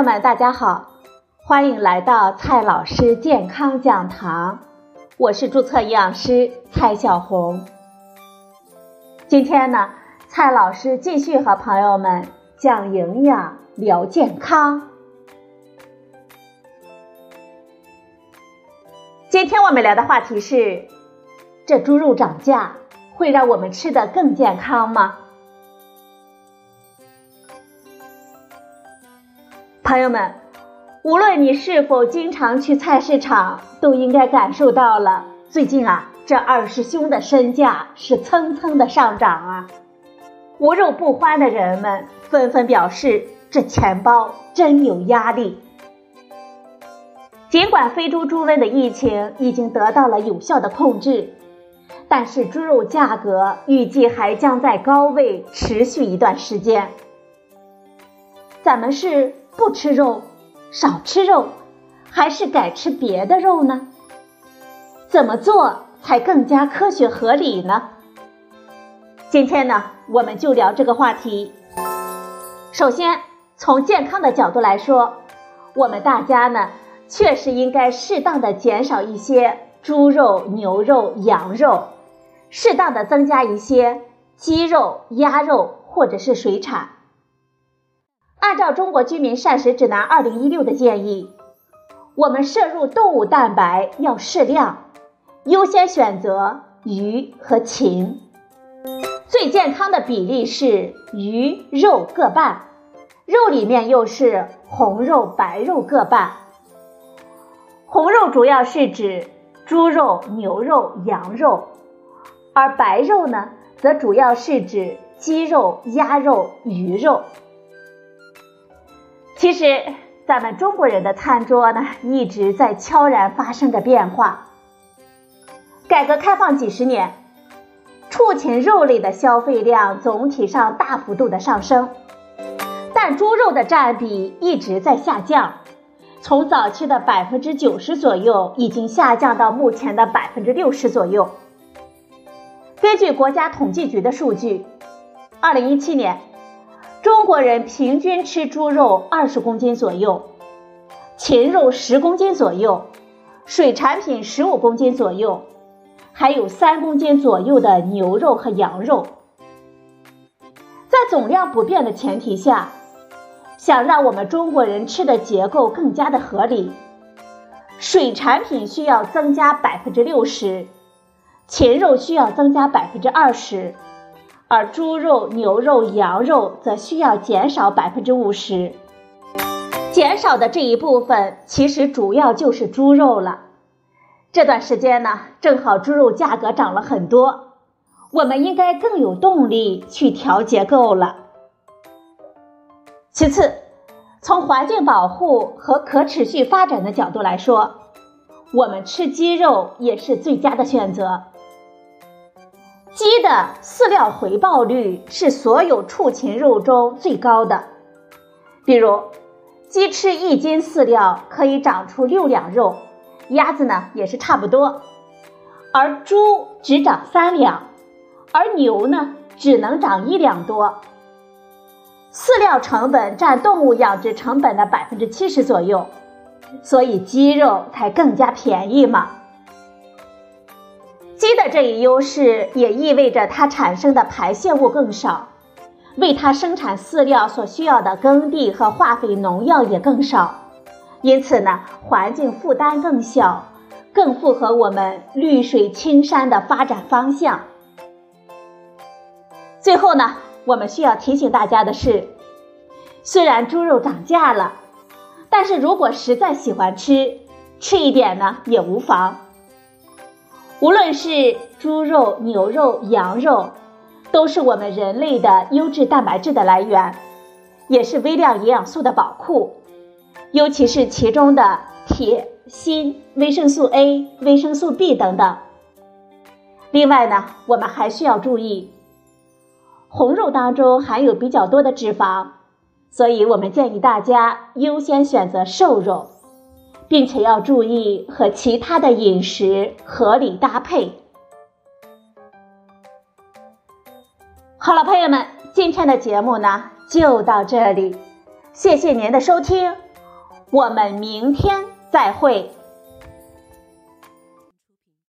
朋友们，大家好，欢迎来到蔡老师健康讲堂，我是注册营养师蔡小红。今天呢，蔡老师继续和朋友们讲营养、聊健康。今天我们聊的话题是：这猪肉涨价会让我们吃的更健康吗？朋友们，无论你是否经常去菜市场，都应该感受到了最近啊，这二师兄的身价是蹭蹭的上涨啊！无肉不欢的人们纷纷表示，这钱包真有压力。尽管非洲猪瘟的疫情已经得到了有效的控制，但是猪肉价格预计还将在高位持续一段时间。咱们是？不吃肉，少吃肉，还是改吃别的肉呢？怎么做才更加科学合理呢？今天呢，我们就聊这个话题。首先，从健康的角度来说，我们大家呢，确实应该适当的减少一些猪肉、牛肉、羊肉，适当的增加一些鸡肉、鸭肉或者是水产。按照《中国居民膳食指南（二零一六）》的建议，我们摄入动物蛋白要适量，优先选择鱼和禽。最健康的比例是鱼肉各半，肉里面又是红肉白肉各半。红肉主要是指猪肉、牛肉、羊肉，而白肉呢，则主要是指鸡肉、鸭肉、鱼肉。其实，咱们中国人的餐桌呢，一直在悄然发生着变化。改革开放几十年，畜禽肉类的消费量总体上大幅度的上升，但猪肉的占比一直在下降，从早期的百分之九十左右，已经下降到目前的百分之六十左右。根据国家统计局的数据，二零一七年。中国人平均吃猪肉二十公斤左右，禽肉十公斤左右，水产品十五公斤左右，还有三公斤左右的牛肉和羊肉。在总量不变的前提下，想让我们中国人吃的结构更加的合理，水产品需要增加百分之六十，禽肉需要增加百分之二十。而猪肉、牛肉、羊肉则需要减少百分之五十，减少的这一部分其实主要就是猪肉了。这段时间呢，正好猪肉价格涨了很多，我们应该更有动力去调结构了。其次，从环境保护和可持续发展的角度来说，我们吃鸡肉也是最佳的选择。鸡的饲料回报率是所有畜禽肉中最高的。比如，鸡吃一斤饲料可以长出六两肉，鸭子呢也是差不多，而猪只长三两，而牛呢只能长一两多。饲料成本占动物养殖成本的百分之七十左右，所以鸡肉才更加便宜嘛。鸡的这一优势也意味着它产生的排泄物更少，为它生产饲料所需要的耕地和化肥、农药也更少，因此呢，环境负担更小，更符合我们绿水青山的发展方向。最后呢，我们需要提醒大家的是，虽然猪肉涨价了，但是如果实在喜欢吃，吃一点呢也无妨。无论是猪肉、牛肉、羊肉，都是我们人类的优质蛋白质的来源，也是微量营养素的宝库，尤其是其中的铁、锌、维生素 A、维生素 B 等等。另外呢，我们还需要注意，红肉当中含有比较多的脂肪，所以我们建议大家优先选择瘦肉。并且要注意和其他的饮食合理搭配。好了，朋友们，今天的节目呢就到这里，谢谢您的收听，我们明天再会。